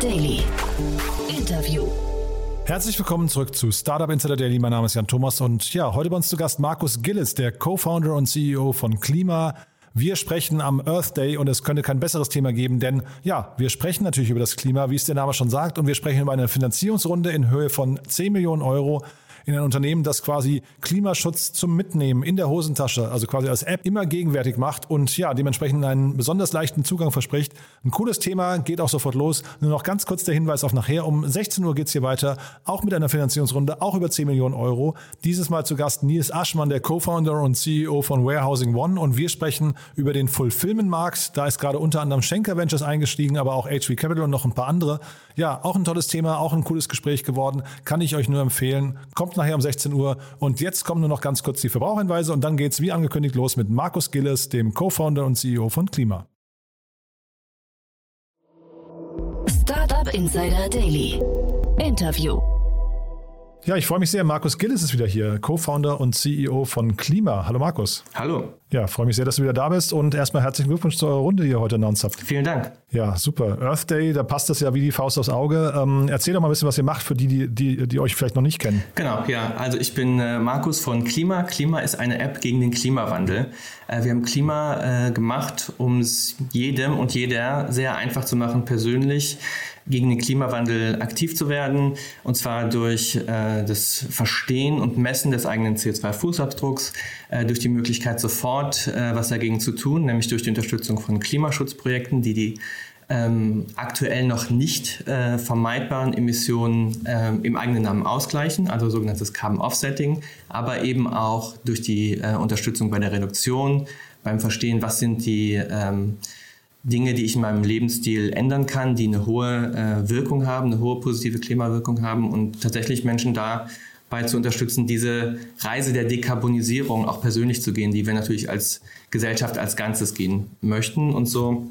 Daily. Interview. Herzlich willkommen zurück zu Startup Insider Daily. Mein Name ist Jan Thomas und ja, heute bei uns zu Gast Markus Gillis, der Co-Founder und CEO von Klima. Wir sprechen am Earth Day und es könnte kein besseres Thema geben, denn ja, wir sprechen natürlich über das Klima, wie es der Name schon sagt, und wir sprechen über eine Finanzierungsrunde in Höhe von 10 Millionen Euro in ein Unternehmen, das quasi Klimaschutz zum Mitnehmen in der Hosentasche, also quasi als App immer gegenwärtig macht und ja, dementsprechend einen besonders leichten Zugang verspricht. Ein cooles Thema, geht auch sofort los. Nur noch ganz kurz der Hinweis auf nachher. Um 16 Uhr geht's hier weiter, auch mit einer Finanzierungsrunde, auch über 10 Millionen Euro. Dieses Mal zu Gast Nils Aschmann, der Co-Founder und CEO von Warehousing One und wir sprechen über den Fulfillment-Markt. Da ist gerade unter anderem Schenker Ventures eingestiegen, aber auch HV Capital und noch ein paar andere. Ja, auch ein tolles Thema, auch ein cooles Gespräch geworden. Kann ich euch nur empfehlen. Kommt nachher um 16 Uhr. Und jetzt kommen nur noch ganz kurz die Verbraucherhinweise und dann geht es wie angekündigt los mit Markus Gilles, dem Co-Founder und CEO von Klima. Startup Insider Daily. Interview. Ja, ich freue mich sehr. Markus Gillis ist wieder hier, Co-Founder und CEO von Klima. Hallo Markus. Hallo. Ja, freue mich sehr, dass du wieder da bist und erstmal herzlichen Glückwunsch zu eurer Runde, die ihr heute announced habt. Vielen Dank. Ja, super. Earth Day, da passt das ja wie die Faust aufs Auge. Ähm, erzähl doch mal ein bisschen, was ihr macht für die, die, die, die euch vielleicht noch nicht kennen. Genau, ja. Also ich bin äh, Markus von Klima. Klima ist eine App gegen den Klimawandel. Äh, wir haben Klima äh, gemacht, um es jedem und jeder sehr einfach zu machen, persönlich gegen den Klimawandel aktiv zu werden, und zwar durch äh, das Verstehen und Messen des eigenen CO2-Fußabdrucks, äh, durch die Möglichkeit sofort äh, was dagegen zu tun, nämlich durch die Unterstützung von Klimaschutzprojekten, die die ähm, aktuell noch nicht äh, vermeidbaren Emissionen äh, im eigenen Namen ausgleichen, also sogenanntes Carbon Offsetting, aber eben auch durch die äh, Unterstützung bei der Reduktion, beim Verstehen, was sind die ähm, Dinge, die ich in meinem Lebensstil ändern kann, die eine hohe äh, Wirkung haben, eine hohe positive Klimawirkung haben und tatsächlich Menschen dabei zu unterstützen, diese Reise der Dekarbonisierung auch persönlich zu gehen, die wir natürlich als Gesellschaft als Ganzes gehen möchten. Und so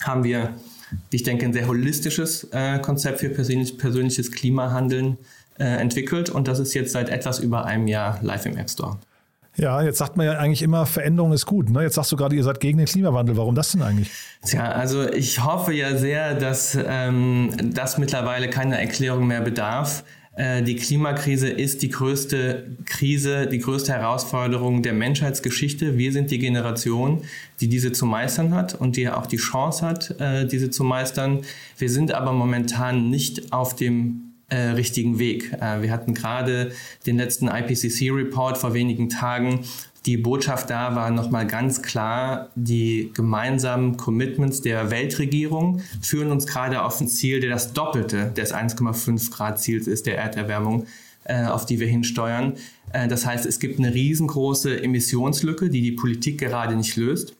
haben wir, ich denke, ein sehr holistisches äh, Konzept für persönlich, persönliches Klimahandeln äh, entwickelt und das ist jetzt seit etwas über einem Jahr live im App Store. Ja, jetzt sagt man ja eigentlich immer, Veränderung ist gut. Ne? Jetzt sagst du gerade, ihr seid gegen den Klimawandel. Warum das denn eigentlich? Tja, also ich hoffe ja sehr, dass ähm, das mittlerweile keine Erklärung mehr bedarf. Äh, die Klimakrise ist die größte Krise, die größte Herausforderung der Menschheitsgeschichte. Wir sind die Generation, die diese zu meistern hat und die auch die Chance hat, äh, diese zu meistern. Wir sind aber momentan nicht auf dem äh, richtigen Weg. Äh, wir hatten gerade den letzten IPCC-Report vor wenigen Tagen. Die Botschaft da war nochmal ganz klar, die gemeinsamen Commitments der Weltregierung führen uns gerade auf ein Ziel, der das Doppelte des 1,5 Grad Ziels ist, der Erderwärmung, äh, auf die wir hinsteuern. Äh, das heißt, es gibt eine riesengroße Emissionslücke, die die Politik gerade nicht löst.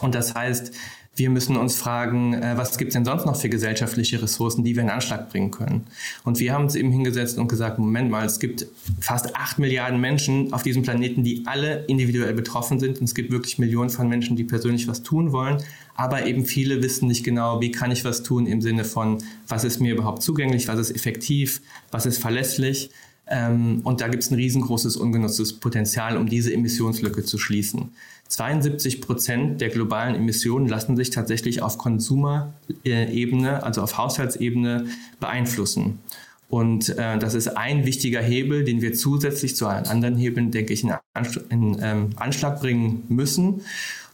Und das heißt, wir müssen uns fragen, äh, was gibt es denn sonst noch für gesellschaftliche Ressourcen, die wir in Anschlag bringen können? Und wir haben uns eben hingesetzt und gesagt, Moment mal, es gibt fast acht Milliarden Menschen auf diesem Planeten, die alle individuell betroffen sind. Und es gibt wirklich Millionen von Menschen, die persönlich was tun wollen. Aber eben viele wissen nicht genau, wie kann ich was tun im Sinne von, was ist mir überhaupt zugänglich, was ist effektiv, was ist verlässlich. Ähm, und da gibt es ein riesengroßes ungenutztes Potenzial, um diese Emissionslücke zu schließen. 72 Prozent der globalen Emissionen lassen sich tatsächlich auf Konsumerebene, also auf Haushaltsebene beeinflussen. Und äh, das ist ein wichtiger Hebel, den wir zusätzlich zu allen anderen Hebeln, denke ich, in, Anschlag, in ähm, Anschlag bringen müssen.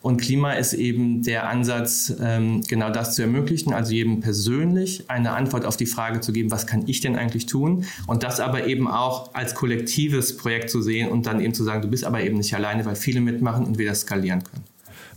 Und Klima ist eben der Ansatz, ähm, genau das zu ermöglichen, also jedem persönlich eine Antwort auf die Frage zu geben, was kann ich denn eigentlich tun? Und das aber eben auch als kollektives Projekt zu sehen und dann eben zu sagen, du bist aber eben nicht alleine, weil viele mitmachen und wir das skalieren können.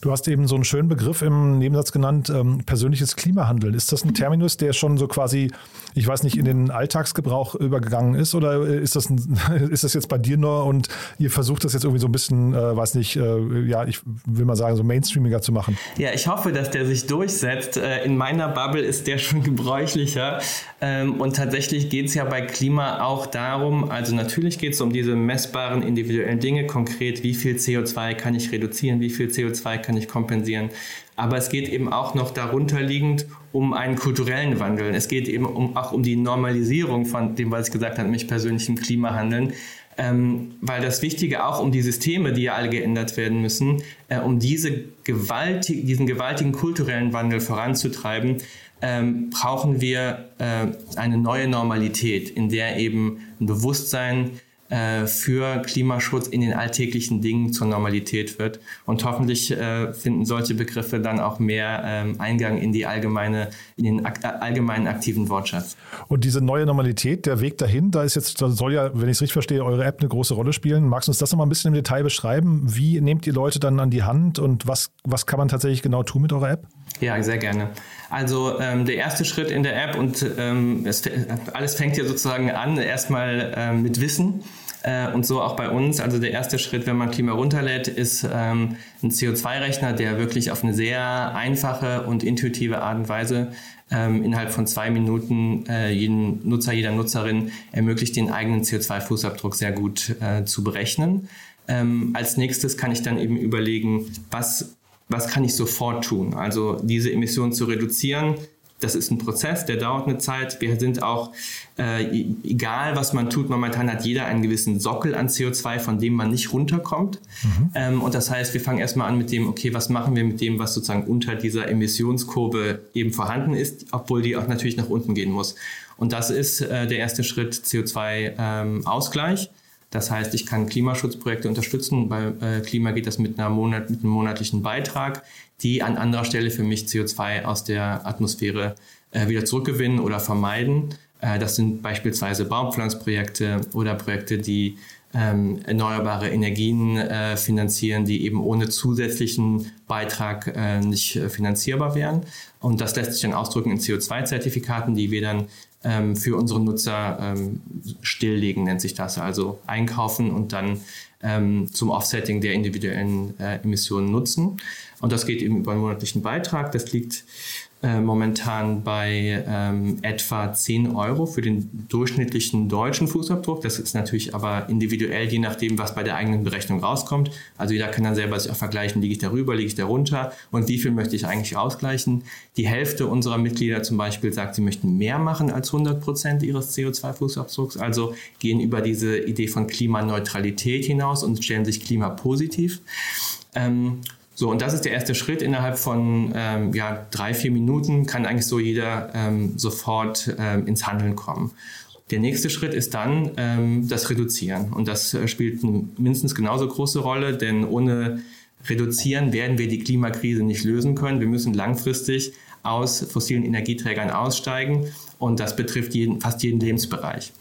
Du hast eben so einen schönen Begriff im Nebensatz genannt, ähm, persönliches Klimahandeln. Ist das ein Terminus, der schon so quasi, ich weiß nicht, in den Alltagsgebrauch übergegangen ist oder ist das, ein, ist das jetzt bei dir nur und ihr versucht das jetzt irgendwie so ein bisschen, äh, weiß nicht, äh, ja, ich will mal sagen, so mainstreamiger zu machen? Ja, ich hoffe, dass der sich durchsetzt. Äh, in meiner Bubble ist der schon gebräuchlicher. Ähm, und tatsächlich geht es ja bei Klima auch darum, also natürlich geht es um diese messbaren individuellen Dinge, konkret, wie viel CO2 kann ich reduzieren, wie viel CO2 kann ich kompensieren. Aber es geht eben auch noch darunter liegend um einen kulturellen Wandel. Es geht eben um, auch um die Normalisierung von dem, was ich gesagt habe, nämlich persönlichem Klimahandeln. Ähm, weil das Wichtige auch um die Systeme, die ja alle geändert werden müssen, äh, um diese gewaltig, diesen gewaltigen kulturellen Wandel voranzutreiben, ähm, brauchen wir äh, eine neue Normalität, in der eben ein Bewusstsein äh, für Klimaschutz in den alltäglichen Dingen zur Normalität wird. Und hoffentlich äh, finden solche Begriffe dann auch mehr ähm, Eingang in die allgemeine, in den ak allgemeinen aktiven Wortschatz. Und diese neue Normalität, der Weg dahin, da ist jetzt, da soll ja, wenn ich es richtig verstehe, eure App eine große Rolle spielen. Magst du uns das nochmal ein bisschen im Detail beschreiben? Wie nehmt ihr Leute dann an die Hand und was, was kann man tatsächlich genau tun mit eurer App? Ja, sehr gerne. Also ähm, der erste Schritt in der App und ähm, es, alles fängt ja sozusagen an, erstmal ähm, mit Wissen. Äh, und so auch bei uns. Also der erste Schritt, wenn man Klima runterlädt, ist ähm, ein CO2-Rechner, der wirklich auf eine sehr einfache und intuitive Art und Weise ähm, innerhalb von zwei Minuten äh, jeden Nutzer, jeder Nutzerin ermöglicht, den eigenen CO2-Fußabdruck sehr gut äh, zu berechnen. Ähm, als nächstes kann ich dann eben überlegen, was was kann ich sofort tun? Also diese Emissionen zu reduzieren, das ist ein Prozess, der dauert eine Zeit. Wir sind auch, äh, egal was man tut, momentan hat jeder einen gewissen Sockel an CO2, von dem man nicht runterkommt. Mhm. Ähm, und das heißt, wir fangen erstmal an mit dem, okay, was machen wir mit dem, was sozusagen unter dieser Emissionskurve eben vorhanden ist, obwohl die auch natürlich nach unten gehen muss. Und das ist äh, der erste Schritt CO2-Ausgleich. Ähm, das heißt, ich kann Klimaschutzprojekte unterstützen. Bei äh, Klima geht das mit, einer Monat, mit einem monatlichen Beitrag, die an anderer Stelle für mich CO2 aus der Atmosphäre äh, wieder zurückgewinnen oder vermeiden. Äh, das sind beispielsweise Baumpflanzprojekte oder Projekte, die ähm, erneuerbare Energien äh, finanzieren, die eben ohne zusätzlichen Beitrag äh, nicht äh, finanzierbar wären. Und das lässt sich dann ausdrücken in CO2-Zertifikaten, die wir dann ähm, für unsere Nutzer ähm, stilllegen, nennt sich das. Also einkaufen und dann ähm, zum Offsetting der individuellen äh, Emissionen nutzen. Und das geht eben über einen monatlichen Beitrag. Das liegt äh, momentan bei ähm, etwa 10 Euro für den durchschnittlichen deutschen Fußabdruck. Das ist natürlich aber individuell, je nachdem, was bei der eigenen Berechnung rauskommt. Also jeder kann dann selber sich auch vergleichen, liege ich darüber, liege ich darunter und wie viel möchte ich eigentlich ausgleichen. Die Hälfte unserer Mitglieder zum Beispiel sagt, sie möchten mehr machen als 100 Prozent ihres CO2-Fußabdrucks, also gehen über diese Idee von Klimaneutralität hinaus und stellen sich klimapositiv. Ähm, so, und das ist der erste Schritt. Innerhalb von ähm, ja, drei, vier Minuten kann eigentlich so jeder ähm, sofort ähm, ins Handeln kommen. Der nächste Schritt ist dann ähm, das Reduzieren. Und das äh, spielt mindestens genauso große Rolle, denn ohne Reduzieren werden wir die Klimakrise nicht lösen können. Wir müssen langfristig aus fossilen Energieträgern aussteigen und das betrifft jeden, fast jeden Lebensbereich.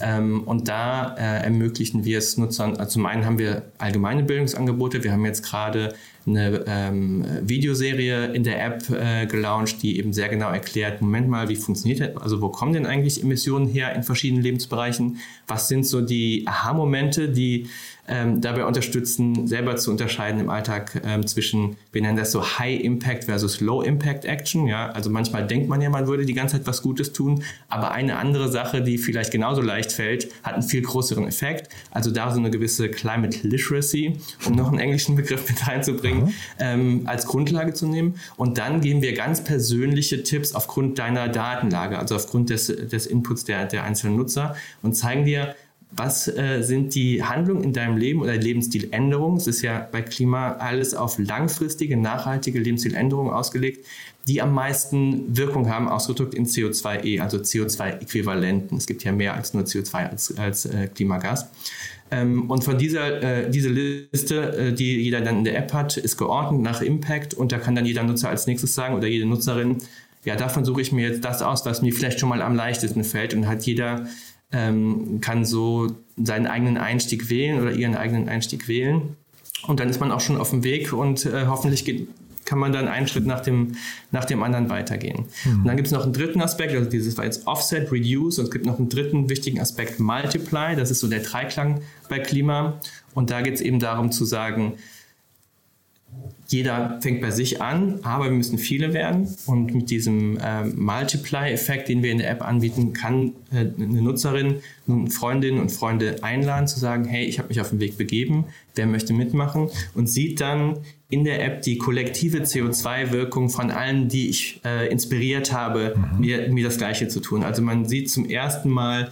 Ähm, und da äh, ermöglichen wir es Nutzern, also zum einen haben wir allgemeine Bildungsangebote, wir haben jetzt gerade eine ähm, Videoserie in der App äh, gelauncht, die eben sehr genau erklärt, Moment mal, wie funktioniert das, also wo kommen denn eigentlich Emissionen her in verschiedenen Lebensbereichen, was sind so die Aha-Momente, die ähm, dabei unterstützen, selber zu unterscheiden im Alltag ähm, zwischen, wir nennen das so High Impact versus Low Impact Action. Ja, also manchmal denkt man ja, man würde die ganze Zeit was Gutes tun, aber eine andere Sache, die vielleicht genauso leicht fällt, hat einen viel größeren Effekt. Also da so eine gewisse Climate Literacy, um noch einen englischen Begriff mit reinzubringen, mhm. ähm, als Grundlage zu nehmen. Und dann geben wir ganz persönliche Tipps aufgrund deiner Datenlage, also aufgrund des, des Inputs der, der einzelnen Nutzer und zeigen dir, was äh, sind die Handlungen in deinem Leben oder Lebensstiländerungen? Es ist ja bei Klima alles auf langfristige, nachhaltige Lebensstiländerungen ausgelegt, die am meisten Wirkung haben, ausgedrückt in CO2e, also CO2-Äquivalenten. Es gibt ja mehr als nur CO2 als, als äh, Klimagas. Ähm, und von dieser äh, diese Liste, äh, die jeder dann in der App hat, ist geordnet nach Impact und da kann dann jeder Nutzer als nächstes sagen oder jede Nutzerin, ja, davon suche ich mir jetzt das aus, was mir vielleicht schon mal am leichtesten fällt und hat jeder ähm, kann so seinen eigenen Einstieg wählen oder ihren eigenen Einstieg wählen. Und dann ist man auch schon auf dem Weg und äh, hoffentlich geht, kann man dann einen Schritt nach dem, nach dem anderen weitergehen. Mhm. Und dann gibt es noch einen dritten Aspekt, also dieses war jetzt Offset, Reduce und es gibt noch einen dritten wichtigen Aspekt, Multiply. Das ist so der Dreiklang bei Klima. Und da geht es eben darum zu sagen, jeder fängt bei sich an, aber wir müssen viele werden. Und mit diesem äh, Multiply-Effekt, den wir in der App anbieten, kann äh, eine Nutzerin nun Freundinnen und Freunde einladen, zu sagen, hey, ich habe mich auf den Weg begeben, wer möchte mitmachen? Und sieht dann in der App die kollektive CO2-Wirkung von allen, die ich äh, inspiriert habe, mhm. mir, mir das Gleiche zu tun. Also man sieht zum ersten Mal,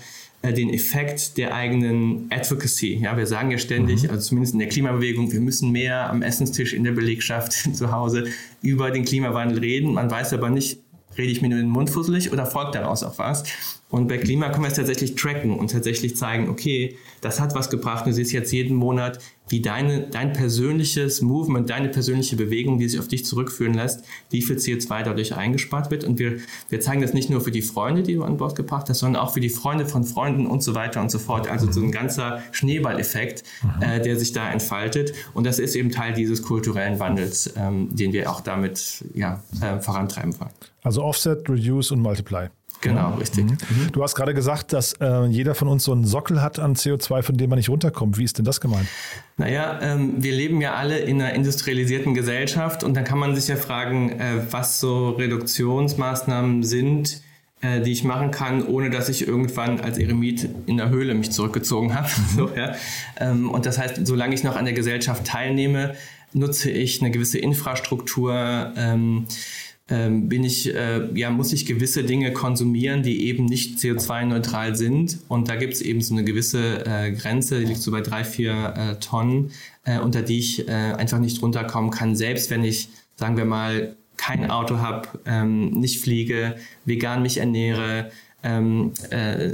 den Effekt der eigenen Advocacy. Ja, wir sagen ja ständig, mhm. also zumindest in der Klimabewegung, wir müssen mehr am Essenstisch in der Belegschaft zu Hause über den Klimawandel reden. Man weiß aber nicht rede ich mir nur den Mund fusselig oder folgt daraus auch was? Und bei Klima können wir es tatsächlich tracken und tatsächlich zeigen, okay, das hat was gebracht. Du siehst jetzt jeden Monat, wie deine, dein persönliches Movement, deine persönliche Bewegung, die sich auf dich zurückführen lässt, wie viel CO2 dadurch eingespart wird. Und wir, wir zeigen das nicht nur für die Freunde, die du an Bord gebracht hast, sondern auch für die Freunde von Freunden und so weiter und so fort. Also so ein ganzer Schneeballeffekt, mhm. äh, der sich da entfaltet. Und das ist eben Teil dieses kulturellen Wandels, ähm, den wir auch damit ja, äh, vorantreiben wollen. Also Offset, Reduce und Multiply. Genau, richtig. Mhm. mhm. Du hast gerade gesagt, dass äh, jeder von uns so einen Sockel hat an CO2, von dem man nicht runterkommt. Wie ist denn das gemeint? Naja, ähm, wir leben ja alle in einer industrialisierten Gesellschaft und dann kann man sich ja fragen, äh, was so Reduktionsmaßnahmen sind, äh, die ich machen kann, ohne dass ich irgendwann als Eremit in der Höhle mich zurückgezogen habe. Mhm. so, ja. ähm, und das heißt, solange ich noch an der Gesellschaft teilnehme, nutze ich eine gewisse Infrastruktur. Ähm, bin ich, äh, ja, muss ich gewisse Dinge konsumieren, die eben nicht CO2-neutral sind. Und da gibt es eben so eine gewisse äh, Grenze, die liegt so bei drei, vier äh, Tonnen, unter die ich einfach nicht runterkommen kann, selbst wenn ich, sagen wir mal, kein Auto habe, ähm, nicht fliege, vegan mich ernähre, ähm, äh,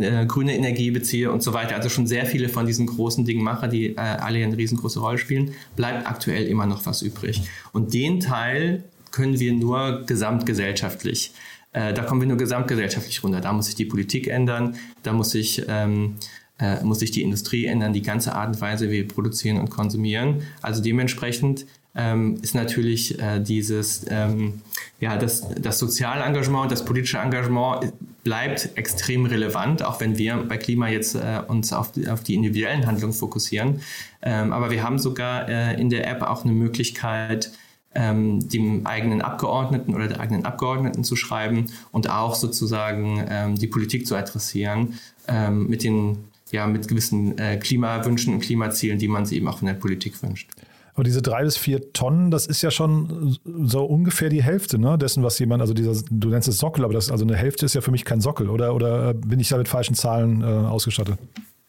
äh, grüne Energie beziehe und so weiter. Also schon sehr viele von diesen großen Dingen mache, die alle eine riesengroße Rolle spielen, bleibt aktuell immer noch was übrig. Und den Teil können wir nur gesamtgesellschaftlich. Äh, da kommen wir nur gesamtgesellschaftlich runter. Da muss sich die Politik ändern, da muss sich, ähm, äh, muss sich die Industrie ändern, die ganze Art und Weise, wie wir produzieren und konsumieren. Also dementsprechend ähm, ist natürlich äh, dieses, ähm, ja, das, das soziale Engagement, das politische Engagement bleibt extrem relevant, auch wenn wir bei Klima jetzt äh, uns auf die, auf die individuellen Handlungen fokussieren. Ähm, aber wir haben sogar äh, in der App auch eine Möglichkeit, ähm, dem eigenen Abgeordneten oder der eigenen Abgeordneten zu schreiben und auch sozusagen ähm, die Politik zu adressieren ähm, mit den ja mit gewissen äh, Klimawünschen und Klimazielen, die man sich eben auch von der Politik wünscht. Aber diese drei bis vier Tonnen, das ist ja schon so ungefähr die Hälfte ne, dessen, was jemand, also dieser, du nennst es Sockel, aber das, also eine Hälfte ist ja für mich kein Sockel, oder, oder bin ich da mit falschen Zahlen äh, ausgestattet?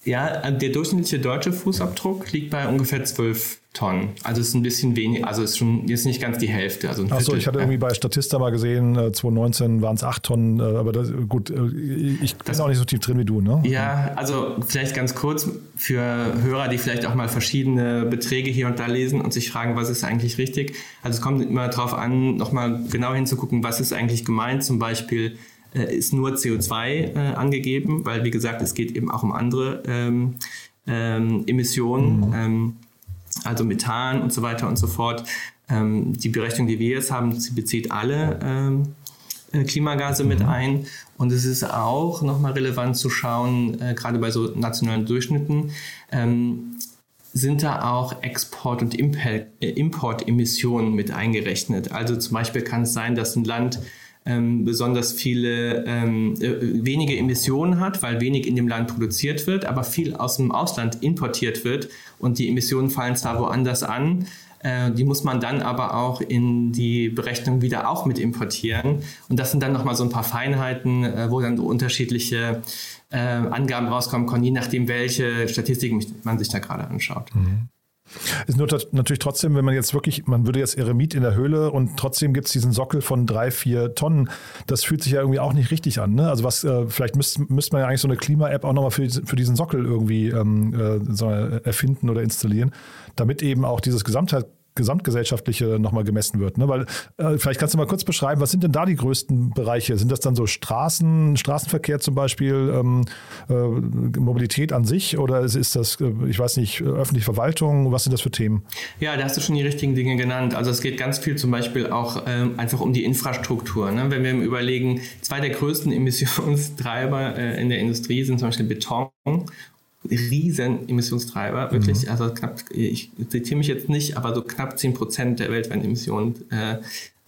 Ja, der durchschnittliche deutsche Fußabdruck liegt bei ungefähr 12 Tonnen. Also es ist ein bisschen wenig, also es ist schon jetzt nicht ganz die Hälfte. Also Achso, ich hatte irgendwie bei Statista mal gesehen, 2019 waren es 8 Tonnen, äh, aber das, gut, äh, ich bin das, auch nicht so tief drin wie du, ne? Ja, also vielleicht ganz kurz für Hörer, die vielleicht auch mal verschiedene Beträge hier und da lesen und sich fragen, was ist eigentlich richtig. Also es kommt immer darauf an, nochmal genau hinzugucken, was ist eigentlich gemeint, zum Beispiel äh, ist nur CO2 äh, angegeben, weil wie gesagt, es geht eben auch um andere ähm, ähm, Emissionen, mhm. ähm, also Methan und so weiter und so fort. Ähm, die Berechnung, die wir jetzt haben, sie bezieht alle ähm, äh, Klimagase mhm. mit ein. Und es ist auch nochmal relevant zu schauen, äh, gerade bei so nationalen Durchschnitten, ähm, sind da auch Export- und äh, Importemissionen mit eingerechnet. Also zum Beispiel kann es sein, dass ein Land ähm, besonders viele ähm, äh, wenige Emissionen hat, weil wenig in dem Land produziert wird, aber viel aus dem Ausland importiert wird und die Emissionen fallen zwar woanders an, äh, die muss man dann aber auch in die Berechnung wieder auch mit importieren. Und das sind dann nochmal so ein paar Feinheiten, äh, wo dann unterschiedliche Angaben rauskommen können, je nachdem, welche Statistiken man sich da gerade anschaut. Mhm. Ist nur natürlich trotzdem, wenn man jetzt wirklich, man würde jetzt Eremit in der Höhle und trotzdem gibt es diesen Sockel von drei, vier Tonnen. Das fühlt sich ja irgendwie auch nicht richtig an. Ne? Also was, äh, vielleicht müsste müsst man ja eigentlich so eine Klima-App auch nochmal für, für diesen Sockel irgendwie ähm, äh, so erfinden oder installieren, damit eben auch dieses Gesamtheit gesamtgesellschaftliche nochmal gemessen wird. Ne? Weil äh, vielleicht kannst du mal kurz beschreiben, was sind denn da die größten Bereiche? Sind das dann so Straßen, Straßenverkehr zum Beispiel, ähm, äh, Mobilität an sich oder ist das, äh, ich weiß nicht, öffentliche Verwaltung? Was sind das für Themen? Ja, da hast du schon die richtigen Dinge genannt. Also es geht ganz viel zum Beispiel auch ähm, einfach um die Infrastruktur. Ne? Wenn wir überlegen, zwei der größten Emissionstreiber äh, in der Industrie sind zum Beispiel Beton riesen Emissionstreiber, wirklich, mhm. also knapp, ich zitiere mich jetzt nicht, aber so knapp 10 Prozent der weltweiten Emissionen, äh,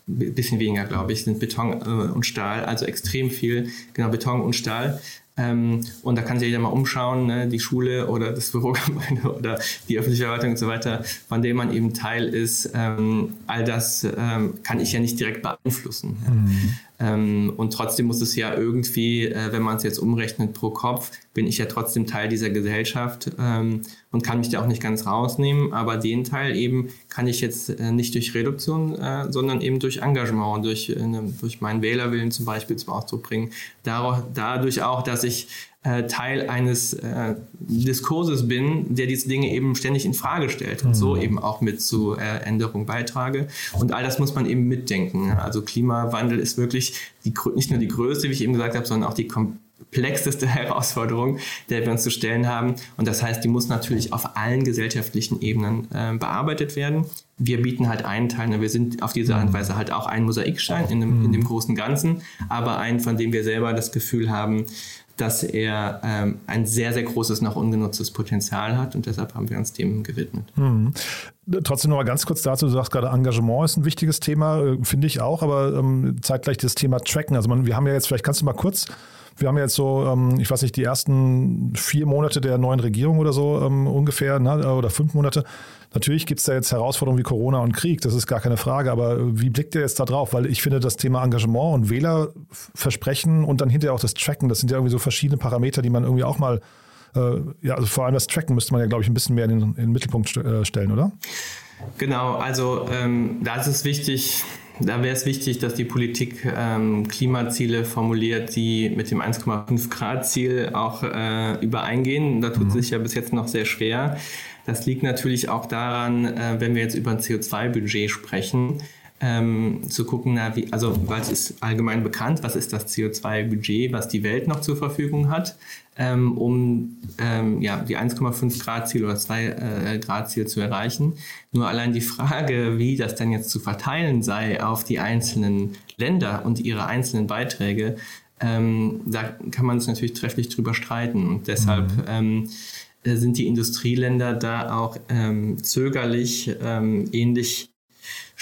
bisschen weniger, glaube ich, sind Beton äh, und Stahl, also extrem viel, genau, Beton und Stahl. Ähm, und da kann sich jeder mal umschauen, ne, die Schule oder das Bürogebäude oder die öffentliche Verwaltung und so weiter, von dem man eben Teil ist. Ähm, all das ähm, kann ich ja nicht direkt beeinflussen. Mhm. Ähm, und trotzdem muss es ja irgendwie, äh, wenn man es jetzt umrechnet pro Kopf, bin ich ja trotzdem Teil dieser Gesellschaft ähm, und kann mich da auch nicht ganz rausnehmen. Aber den Teil eben kann ich jetzt äh, nicht durch Reduktion, äh, sondern eben durch Engagement, durch, äh, ne, durch meinen Wählerwillen zum Beispiel zum Ausdruck bringen. Dadurch auch, dass ich äh, Teil eines äh, Diskurses bin, der diese Dinge eben ständig in Frage stellt und mhm. so eben auch mit zu äh, Änderungen beitrage. Und all das muss man eben mitdenken. Also Klimawandel ist wirklich die, nicht nur die größte, wie ich eben gesagt habe, sondern auch die komplexeste Herausforderung, der wir uns zu stellen haben. Und das heißt, die muss natürlich auf allen gesellschaftlichen Ebenen äh, bearbeitet werden. Wir bieten halt einen Teil, ne, wir sind auf diese Art und mhm. Weise halt auch ein Mosaikstein in dem, in dem mhm. großen Ganzen, aber einen, von dem wir selber das Gefühl haben, dass er ähm, ein sehr, sehr großes noch ungenutztes Potenzial hat und deshalb haben wir uns dem gewidmet. Mhm. Trotzdem noch mal ganz kurz dazu, du sagst gerade, Engagement ist ein wichtiges Thema, äh, finde ich auch, aber ähm, zeitgleich das Thema Tracken. Also man, wir haben ja jetzt, vielleicht kannst du mal kurz wir haben jetzt so, ähm, ich weiß nicht, die ersten vier Monate der neuen Regierung oder so ähm, ungefähr, ne, oder fünf Monate. Natürlich gibt es da jetzt Herausforderungen wie Corona und Krieg, das ist gar keine Frage, aber wie blickt ihr jetzt da drauf? Weil ich finde, das Thema Engagement und Wählerversprechen und dann hinterher auch das Tracken, das sind ja irgendwie so verschiedene Parameter, die man irgendwie auch mal, äh, ja, also vor allem das Tracken müsste man ja, glaube ich, ein bisschen mehr in den, in den Mittelpunkt äh, stellen, oder? Genau, also ähm, da ist es wichtig, da wäre es wichtig, dass die Politik ähm, Klimaziele formuliert, die mit dem 1,5 Grad Ziel auch äh, übereingehen. Da tut mhm. sich ja bis jetzt noch sehr schwer. Das liegt natürlich auch daran, äh, wenn wir jetzt über ein CO2-Budget sprechen, ähm, zu gucken, na, wie, also es ist allgemein bekannt, was ist das CO2-Budget, was die Welt noch zur Verfügung hat, ähm, um ähm, ja, die 1,5 Grad Ziel oder 2 äh, Grad Ziel zu erreichen. Nur allein die Frage, wie das dann jetzt zu verteilen sei auf die einzelnen Länder und ihre einzelnen Beiträge, ähm, da kann man sich natürlich trefflich drüber streiten. Und deshalb mhm. ähm, äh, sind die Industrieländer da auch ähm, zögerlich, ähm, ähnlich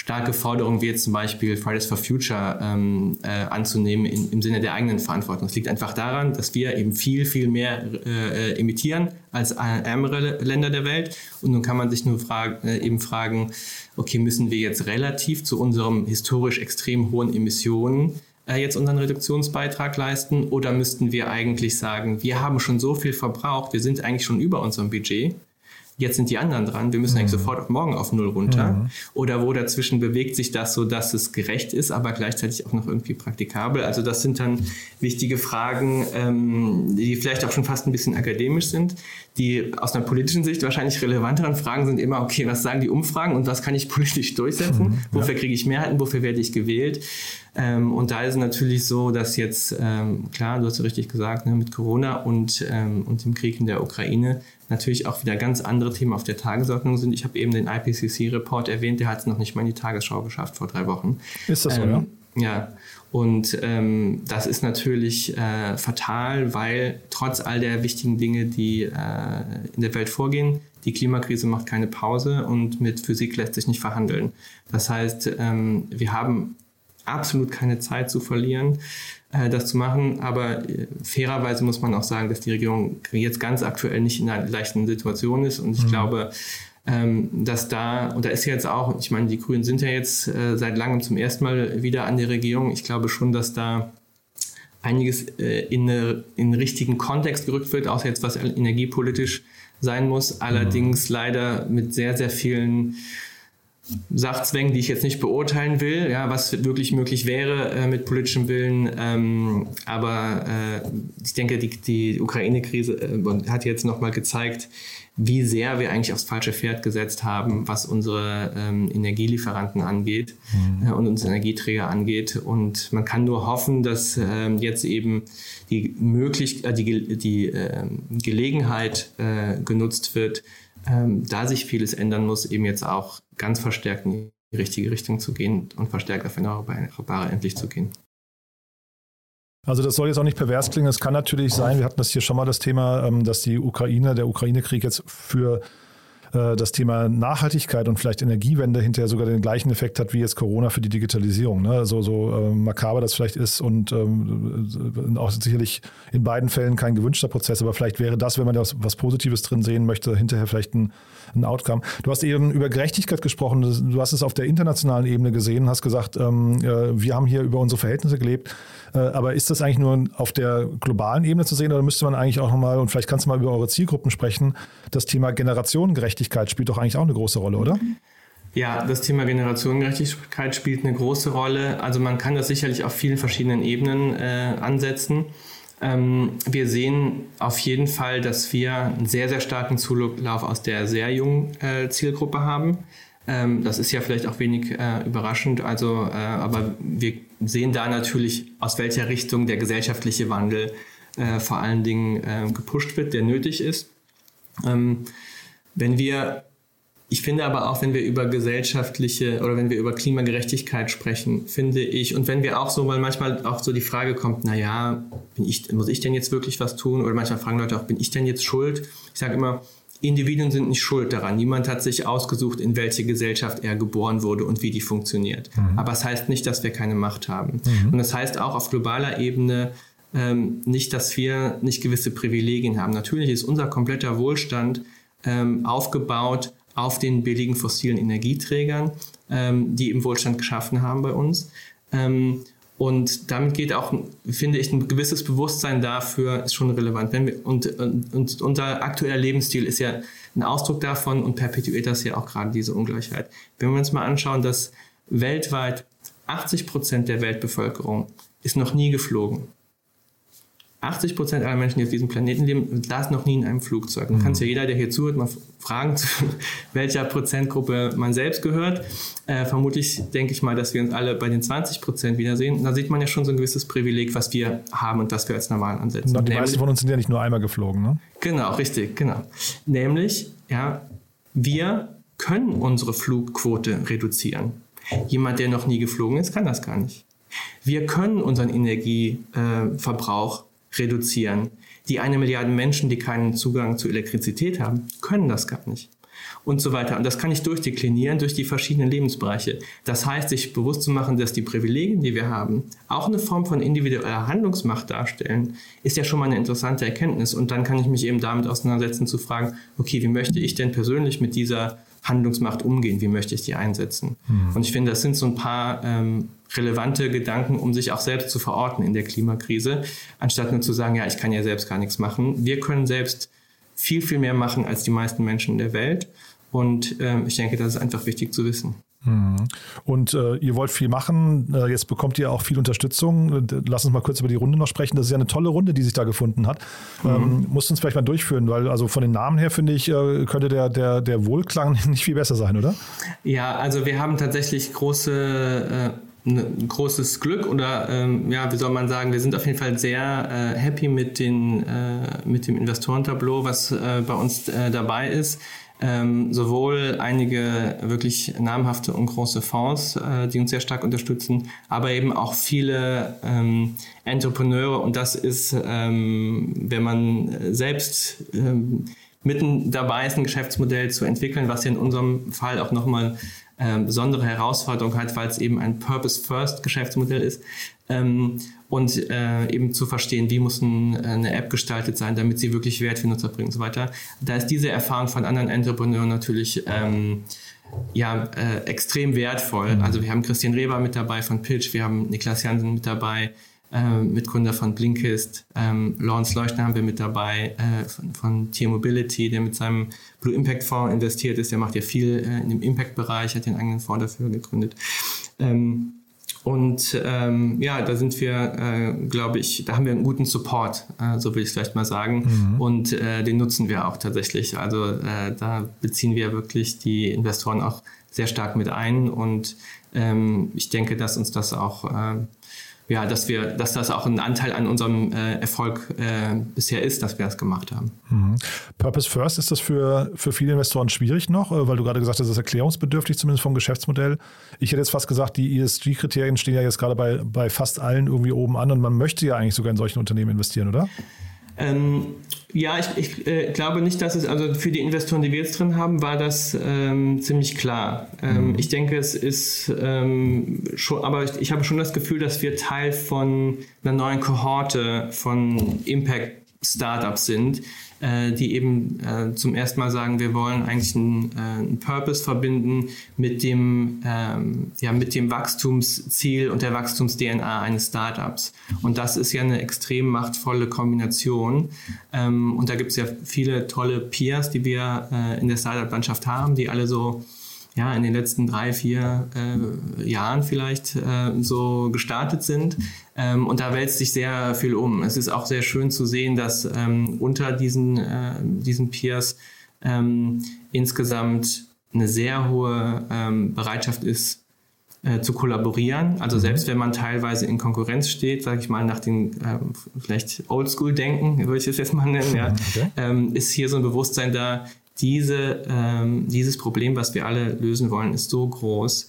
starke Forderungen wie jetzt zum Beispiel Fridays for Future ähm, äh, anzunehmen in, im Sinne der eigenen Verantwortung. Es liegt einfach daran, dass wir eben viel, viel mehr äh, emittieren als ärmere Länder der Welt. Und nun kann man sich nur frag, äh, eben fragen, okay, müssen wir jetzt relativ zu unserem historisch extrem hohen Emissionen äh, jetzt unseren Reduktionsbeitrag leisten oder müssten wir eigentlich sagen, wir haben schon so viel verbraucht, wir sind eigentlich schon über unserem Budget jetzt sind die anderen dran, wir müssen mhm. eigentlich sofort auf morgen auf Null runter. Mhm. Oder wo dazwischen bewegt sich das so, dass es gerecht ist, aber gleichzeitig auch noch irgendwie praktikabel. Also das sind dann wichtige Fragen, ähm, die vielleicht auch schon fast ein bisschen akademisch sind. Die aus einer politischen Sicht wahrscheinlich relevanteren Fragen sind immer, okay, was sagen die Umfragen und was kann ich politisch durchsetzen? Mhm, ja. Wofür kriege ich Mehrheiten? Wofür werde ich gewählt? Ähm, und da ist es natürlich so, dass jetzt, ähm, klar, du hast ja richtig gesagt, ne, mit Corona und, ähm, und dem Krieg in der Ukraine natürlich auch wieder ganz andere Themen auf der Tagesordnung sind. Ich habe eben den IPCC-Report erwähnt, der hat es noch nicht mal in die Tagesschau geschafft vor drei Wochen. Ist das so, ähm, ja? Ja. Und ähm, das ist natürlich äh, fatal, weil trotz all der wichtigen Dinge, die äh, in der Welt vorgehen, die Klimakrise macht keine Pause und mit Physik lässt sich nicht verhandeln. Das heißt, ähm, wir haben absolut keine Zeit zu verlieren, äh, das zu machen. Aber äh, fairerweise muss man auch sagen, dass die Regierung jetzt ganz aktuell nicht in einer leichten Situation ist. Und ich mhm. glaube, ähm, dass da, und da ist jetzt auch, ich meine, die Grünen sind ja jetzt äh, seit langem zum ersten Mal wieder an der Regierung. Ich glaube schon, dass da einiges in, eine, in den richtigen Kontext gerückt wird, außer jetzt was energiepolitisch sein muss. Allerdings mhm. leider mit sehr, sehr vielen Sachzwängen, die ich jetzt nicht beurteilen will, ja, was wirklich möglich wäre äh, mit politischem Willen. Ähm, aber äh, ich denke, die, die Ukraine-Krise äh, hat jetzt nochmal gezeigt, wie sehr wir eigentlich aufs falsche Pferd gesetzt haben, was unsere ähm, Energielieferanten angeht mhm. äh, und unsere Energieträger angeht. Und man kann nur hoffen, dass ähm, jetzt eben die, möglich, äh, die, die ähm, Gelegenheit äh, genutzt wird, ähm, da sich vieles ändern muss, eben jetzt auch ganz verstärkt in die richtige Richtung zu gehen und verstärkt auf Erneuerbare endlich zu gehen. Also das soll jetzt auch nicht pervers klingen. Es kann natürlich sein, wir hatten das hier schon mal das Thema, ähm, dass die Ukraine, der Ukraine-Krieg jetzt für das Thema Nachhaltigkeit und vielleicht Energiewende hinterher sogar den gleichen Effekt hat wie jetzt Corona für die Digitalisierung. Ne? So, so äh, makaber das vielleicht ist und ähm, auch sicherlich in beiden Fällen kein gewünschter Prozess, aber vielleicht wäre das, wenn man da was Positives drin sehen möchte, hinterher vielleicht ein, ein Outcome. Du hast eben über Gerechtigkeit gesprochen, du hast es auf der internationalen Ebene gesehen, hast gesagt, ähm, äh, wir haben hier über unsere Verhältnisse gelebt. Äh, aber ist das eigentlich nur auf der globalen Ebene zu sehen oder müsste man eigentlich auch nochmal, und vielleicht kannst du mal über eure Zielgruppen sprechen, das Thema Generationengerechtigkeit spielt doch eigentlich auch eine große Rolle, oder? Ja, das Thema Generationengerechtigkeit spielt eine große Rolle. Also man kann das sicherlich auf vielen verschiedenen Ebenen äh, ansetzen. Ähm, wir sehen auf jeden Fall, dass wir einen sehr, sehr starken Zulauf aus der sehr jungen äh, Zielgruppe haben. Ähm, das ist ja vielleicht auch wenig äh, überraschend. Also, äh, aber wir sehen da natürlich, aus welcher Richtung der gesellschaftliche Wandel äh, vor allen Dingen äh, gepusht wird, der nötig ist. Ähm, wenn wir ich finde aber auch, wenn wir über gesellschaftliche oder wenn wir über Klimagerechtigkeit sprechen, finde ich, und wenn wir auch so, weil manchmal auch so die Frage kommt, naja, bin ich, muss ich denn jetzt wirklich was tun? Oder manchmal fragen Leute auch, bin ich denn jetzt schuld? Ich sage immer, Individuen sind nicht schuld daran. Niemand hat sich ausgesucht, in welche Gesellschaft er geboren wurde und wie die funktioniert. Mhm. Aber es das heißt nicht, dass wir keine Macht haben. Mhm. Und das heißt auch auf globaler Ebene ähm, nicht, dass wir nicht gewisse Privilegien haben. Natürlich ist unser kompletter Wohlstand ähm, aufgebaut auf den billigen fossilen Energieträgern, ähm, die im Wohlstand geschaffen haben bei uns. Ähm, und damit geht auch, finde ich, ein gewisses Bewusstsein dafür ist schon relevant. Wenn wir, und, und, und unser aktueller Lebensstil ist ja ein Ausdruck davon und perpetuiert das ja auch gerade diese Ungleichheit. Wenn wir uns mal anschauen, dass weltweit 80 Prozent der Weltbevölkerung ist noch nie geflogen. 80 Prozent aller Menschen, die auf diesem Planeten leben, saßen noch nie in einem Flugzeug. Man mhm. kann es ja jeder, der hier zuhört, mal fragen, zu welcher Prozentgruppe man selbst gehört. Äh, vermutlich denke ich mal, dass wir uns alle bei den 20 Prozent wiedersehen. Da sieht man ja schon so ein gewisses Privileg, was wir haben und was wir als normal ansetzen. Und die meisten von uns sind ja nicht nur einmal geflogen, ne? Genau, richtig, genau. Nämlich, ja, wir können unsere Flugquote reduzieren. Jemand, der noch nie geflogen ist, kann das gar nicht. Wir können unseren Energieverbrauch reduzieren. Die eine Milliarde Menschen, die keinen Zugang zu Elektrizität haben, können das gar nicht. Und so weiter. Und das kann ich durchdeklinieren durch die verschiedenen Lebensbereiche. Das heißt, sich bewusst zu machen, dass die Privilegien, die wir haben, auch eine Form von individueller Handlungsmacht darstellen, ist ja schon mal eine interessante Erkenntnis. Und dann kann ich mich eben damit auseinandersetzen, zu fragen, okay, wie möchte ich denn persönlich mit dieser Handlungsmacht umgehen? Wie möchte ich die einsetzen? Mhm. Und ich finde, das sind so ein paar ähm, relevante Gedanken, um sich auch selbst zu verorten in der Klimakrise, anstatt nur zu sagen, ja, ich kann ja selbst gar nichts machen. Wir können selbst viel, viel mehr machen als die meisten Menschen in der Welt. Und ähm, ich denke, das ist einfach wichtig zu wissen. Mhm. Und äh, ihr wollt viel machen. Äh, jetzt bekommt ihr auch viel Unterstützung. Lass uns mal kurz über die Runde noch sprechen. Das ist ja eine tolle Runde, die sich da gefunden hat. Mhm. Ähm, musst uns vielleicht mal durchführen, weil also von den Namen her finde ich, äh, könnte der, der, der Wohlklang nicht viel besser sein, oder? Ja, also wir haben tatsächlich große äh, ein großes Glück oder ähm, ja, wie soll man sagen, wir sind auf jeden Fall sehr äh, happy mit, den, äh, mit dem Investorentableau, was äh, bei uns äh, dabei ist. Ähm, sowohl einige wirklich namhafte und große Fonds, äh, die uns sehr stark unterstützen, aber eben auch viele ähm, Entrepreneure. Und das ist, ähm, wenn man selbst ähm, mitten dabei ist, ein Geschäftsmodell zu entwickeln, was in unserem Fall auch nochmal äh, besondere Herausforderung hat, weil es eben ein Purpose-First-Geschäftsmodell ist. Ähm, und äh, eben zu verstehen, wie muss ein, eine App gestaltet sein, damit sie wirklich Wert für Nutzer bringt und so weiter. Da ist diese Erfahrung von anderen Entrepreneuren natürlich ähm, ja, äh, extrem wertvoll. Mhm. Also wir haben Christian Reber mit dabei von Pitch, wir haben Niklas Jansen mit dabei, äh, Mitgründer von Blinkist. Ähm, Lawrence Leuchtner haben wir mit dabei äh, von, von T-Mobility, der mit seinem Blue Impact Fonds investiert ist. Der macht ja viel äh, in dem Impact-Bereich, hat den eigenen Fonds dafür gegründet. Ähm, und ähm, ja, da sind wir, äh, glaube ich, da haben wir einen guten Support, äh, so will ich es vielleicht mal sagen. Mhm. Und äh, den nutzen wir auch tatsächlich. Also äh, da beziehen wir wirklich die Investoren auch sehr stark mit ein. Und ähm, ich denke, dass uns das auch äh, ja, dass wir, dass das auch ein Anteil an unserem äh, Erfolg äh, bisher ist, dass wir das gemacht haben. Mhm. Purpose First ist das für, für viele Investoren schwierig noch, äh, weil du gerade gesagt hast, das ist erklärungsbedürftig, zumindest vom Geschäftsmodell. Ich hätte jetzt fast gesagt, die ESG-Kriterien stehen ja jetzt gerade bei, bei fast allen irgendwie oben an und man möchte ja eigentlich sogar in solchen Unternehmen investieren, oder? Ähm, Ja, ich, ich äh, glaube nicht, dass es, also für die Investoren, die wir jetzt drin haben, war das ähm, ziemlich klar. Ähm, mhm. Ich denke, es ist ähm, schon, aber ich, ich habe schon das Gefühl, dass wir Teil von einer neuen Kohorte von Impact Startups sind, äh, die eben äh, zum ersten Mal sagen, wir wollen eigentlich einen, äh, einen Purpose verbinden mit dem, ähm, ja, mit dem Wachstumsziel und der Wachstums-DNA eines Startups. Und das ist ja eine extrem machtvolle Kombination. Ähm, und da gibt es ja viele tolle Peers, die wir äh, in der Startup-Landschaft haben, die alle so ja, in den letzten drei, vier äh, Jahren vielleicht äh, so gestartet sind. Ähm, und da wälzt sich sehr viel um. Es ist auch sehr schön zu sehen, dass ähm, unter diesen, äh, diesen Peers ähm, insgesamt eine sehr hohe ähm, Bereitschaft ist, äh, zu kollaborieren. Also mhm. selbst wenn man teilweise in Konkurrenz steht, sage ich mal nach den ähm, vielleicht Oldschool-Denken, würde ich es jetzt mal nennen, ja, okay. ähm, ist hier so ein Bewusstsein da, diese, ähm, dieses Problem, was wir alle lösen wollen, ist so groß.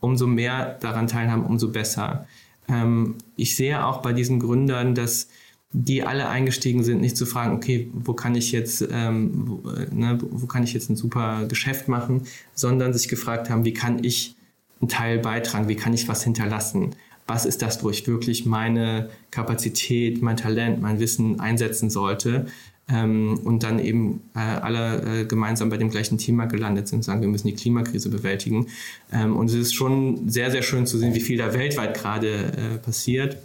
Umso mehr daran teilhaben, umso besser. Ähm, ich sehe auch bei diesen Gründern, dass die alle eingestiegen sind, nicht zu fragen, okay, wo kann ich jetzt, ähm, wo, äh, ne, wo kann ich jetzt ein super Geschäft machen, sondern sich gefragt haben, wie kann ich einen Teil beitragen, wie kann ich was hinterlassen, was ist das, wo ich wirklich meine Kapazität, mein Talent, mein Wissen einsetzen sollte ähm, und dann eben äh, alle äh, gemeinsam bei dem gleichen Thema gelandet sind, sagen, wir müssen die Klimakrise bewältigen. Ähm, und es ist schon sehr, sehr schön zu sehen, wie viel da weltweit gerade äh, passiert.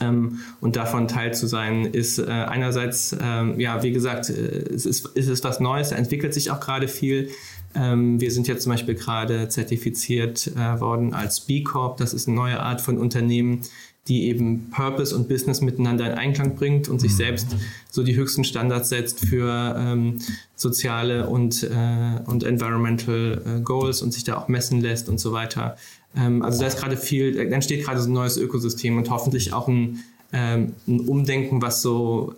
Ähm, und davon Teil zu sein, ist äh, einerseits, ähm, ja, wie gesagt, äh, es ist, es ist was Neues, da entwickelt sich auch gerade viel. Ähm, wir sind jetzt zum Beispiel gerade zertifiziert äh, worden als B Corp. Das ist eine neue Art von Unternehmen, die eben Purpose und Business miteinander in Einklang bringt und sich mhm. selbst so die höchsten Standards setzt für ähm, soziale und, äh, und environmental äh, Goals und sich da auch messen lässt und so weiter. Ähm, also da ist gerade viel, da entsteht gerade so ein neues Ökosystem und hoffentlich auch ein, ähm, ein Umdenken, was so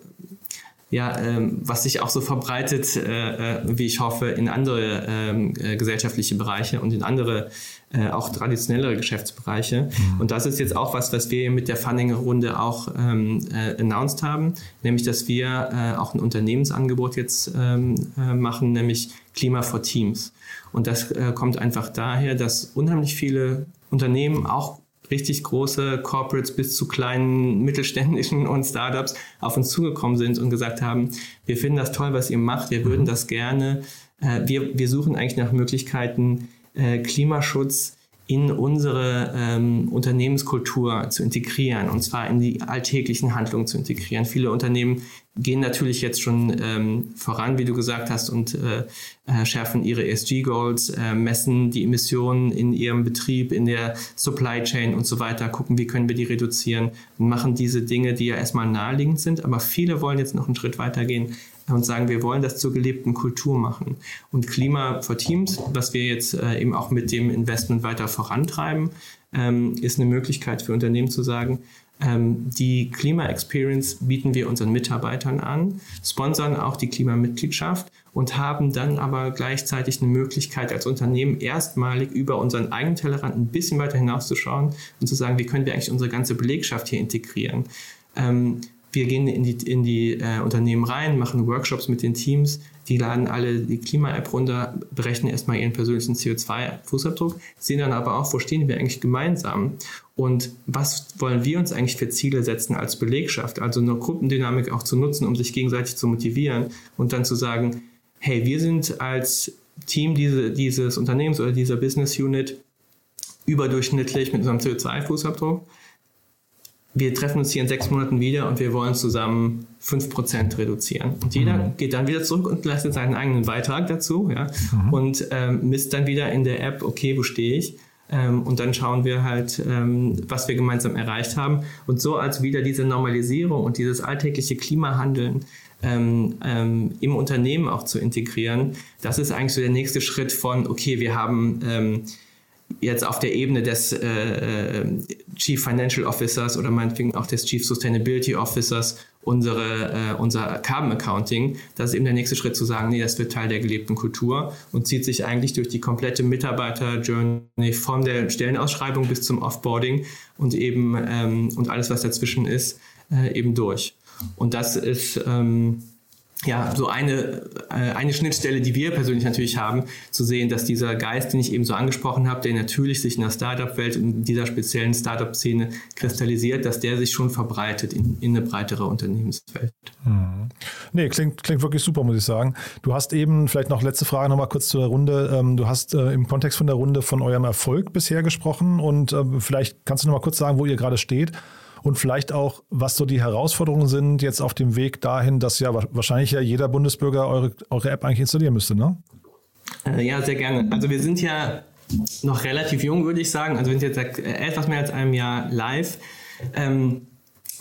ja, ähm, was sich auch so verbreitet, äh, äh, wie ich hoffe, in andere ähm, äh, gesellschaftliche Bereiche und in andere äh, auch traditionellere Geschäftsbereiche. Mhm. Und das ist jetzt auch was, was wir mit der Funding-Runde auch ähm, äh, announced haben, nämlich, dass wir äh, auch ein Unternehmensangebot jetzt ähm, äh, machen, nämlich Klima for Teams. Und das äh, kommt einfach daher, dass unheimlich viele Unternehmen auch richtig große Corporates bis zu kleinen mittelständischen und Startups auf uns zugekommen sind und gesagt haben, wir finden das toll, was ihr macht, wir würden das gerne, äh, wir, wir suchen eigentlich nach Möglichkeiten, äh, Klimaschutz in unsere ähm, Unternehmenskultur zu integrieren und zwar in die alltäglichen Handlungen zu integrieren. Viele Unternehmen gehen natürlich jetzt schon ähm, voran, wie du gesagt hast, und äh, äh, schärfen ihre ESG-Goals, äh, messen die Emissionen in ihrem Betrieb, in der Supply Chain und so weiter, gucken, wie können wir die reduzieren und machen diese Dinge, die ja erstmal naheliegend sind. Aber viele wollen jetzt noch einen Schritt weitergehen und sagen, wir wollen das zur gelebten Kultur machen. Und Klima for Teams, was wir jetzt äh, eben auch mit dem Investment weiter vorantreiben, ähm, ist eine Möglichkeit für Unternehmen zu sagen, ähm, die Klima-Experience bieten wir unseren Mitarbeitern an, sponsern auch die Klimamitgliedschaft und haben dann aber gleichzeitig eine Möglichkeit als Unternehmen erstmalig über unseren eigenen Tellerrand ein bisschen weiter hinauszuschauen und zu sagen, wie können wir eigentlich unsere ganze Belegschaft hier integrieren. Wir gehen in die, in die äh, Unternehmen rein, machen Workshops mit den Teams, die laden alle die Klima-App runter, berechnen erstmal ihren persönlichen CO2-Fußabdruck, sehen dann aber auch, wo stehen wir eigentlich gemeinsam und was wollen wir uns eigentlich für Ziele setzen als Belegschaft, also eine Gruppendynamik auch zu nutzen, um sich gegenseitig zu motivieren und dann zu sagen, hey, wir sind als Team diese, dieses Unternehmens oder dieser Business Unit überdurchschnittlich mit unserem CO2-Fußabdruck wir treffen uns hier in sechs Monaten wieder und wir wollen zusammen 5% reduzieren. Und jeder mhm. geht dann wieder zurück und leistet seinen eigenen Beitrag dazu ja, mhm. und ähm, misst dann wieder in der App, okay, wo stehe ich? Ähm, und dann schauen wir halt, ähm, was wir gemeinsam erreicht haben. Und so als wieder diese Normalisierung und dieses alltägliche Klimahandeln ähm, ähm, im Unternehmen auch zu integrieren, das ist eigentlich so der nächste Schritt von, okay, wir haben ähm, jetzt auf der Ebene des äh, äh, Chief Financial Officers oder meinetwegen auch des Chief Sustainability Officers unsere, äh, unser Carbon Accounting, das ist eben der nächste Schritt zu sagen, nee, das wird Teil der gelebten Kultur und zieht sich eigentlich durch die komplette Mitarbeiter-Journey von der Stellenausschreibung bis zum Offboarding und eben ähm, und alles, was dazwischen ist, äh, eben durch. Und das ist ähm, ja, so eine, äh, eine Schnittstelle, die wir persönlich natürlich haben, zu sehen, dass dieser Geist, den ich eben so angesprochen habe, der natürlich sich in der Startup-Welt in dieser speziellen Startup-Szene kristallisiert, dass der sich schon verbreitet in, in eine breitere Unternehmenswelt. Hm. Nee, klingt, klingt wirklich super, muss ich sagen. Du hast eben, vielleicht noch letzte Frage nochmal kurz zu der Runde. Ähm, du hast äh, im Kontext von der Runde von eurem Erfolg bisher gesprochen und äh, vielleicht kannst du nochmal kurz sagen, wo ihr gerade steht und vielleicht auch, was so die Herausforderungen sind jetzt auf dem Weg dahin, dass ja wahrscheinlich ja jeder Bundesbürger eure, eure App eigentlich installieren müsste, ne? Äh, ja, sehr gerne. Also wir sind ja noch relativ jung, würde ich sagen. Also wir sind jetzt etwas mehr als einem Jahr live. Ähm,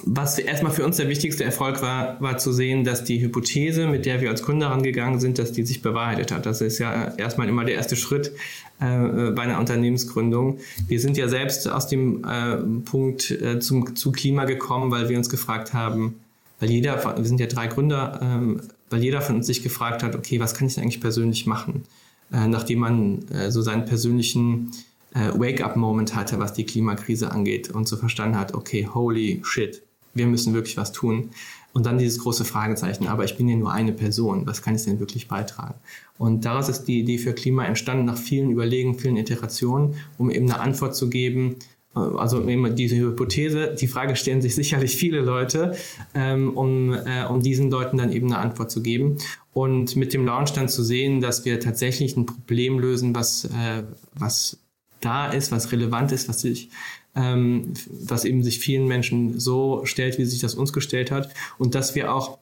was erstmal für uns der wichtigste Erfolg war, war zu sehen, dass die Hypothese, mit der wir als Gründer rangegangen sind, dass die sich bewahrheitet hat. Das ist ja erstmal immer der erste Schritt äh, bei einer Unternehmensgründung. Wir sind ja selbst aus dem äh, Punkt äh, zum, zu Klima gekommen, weil wir uns gefragt haben, weil jeder, wir sind ja drei Gründer, ähm, weil jeder von uns sich gefragt hat, okay, was kann ich denn eigentlich persönlich machen, äh, nachdem man äh, so seinen persönlichen äh, Wake-up-Moment hatte, was die Klimakrise angeht und so verstanden hat, okay, holy shit, wir müssen wirklich was tun. Und dann dieses große Fragezeichen, aber ich bin ja nur eine Person, was kann ich denn wirklich beitragen? Und daraus ist die Idee für Klima entstanden, nach vielen Überlegungen, vielen Iterationen, um eben eine Antwort zu geben, äh, also eben diese Hypothese, die Frage stellen sich sicherlich viele Leute, ähm, um, äh, um diesen Leuten dann eben eine Antwort zu geben. Und mit dem Launch dann zu sehen, dass wir tatsächlich ein Problem lösen, was, äh, was da ist, was relevant ist, was sich ähm, was eben sich vielen Menschen so stellt, wie sich das uns gestellt hat und dass wir auch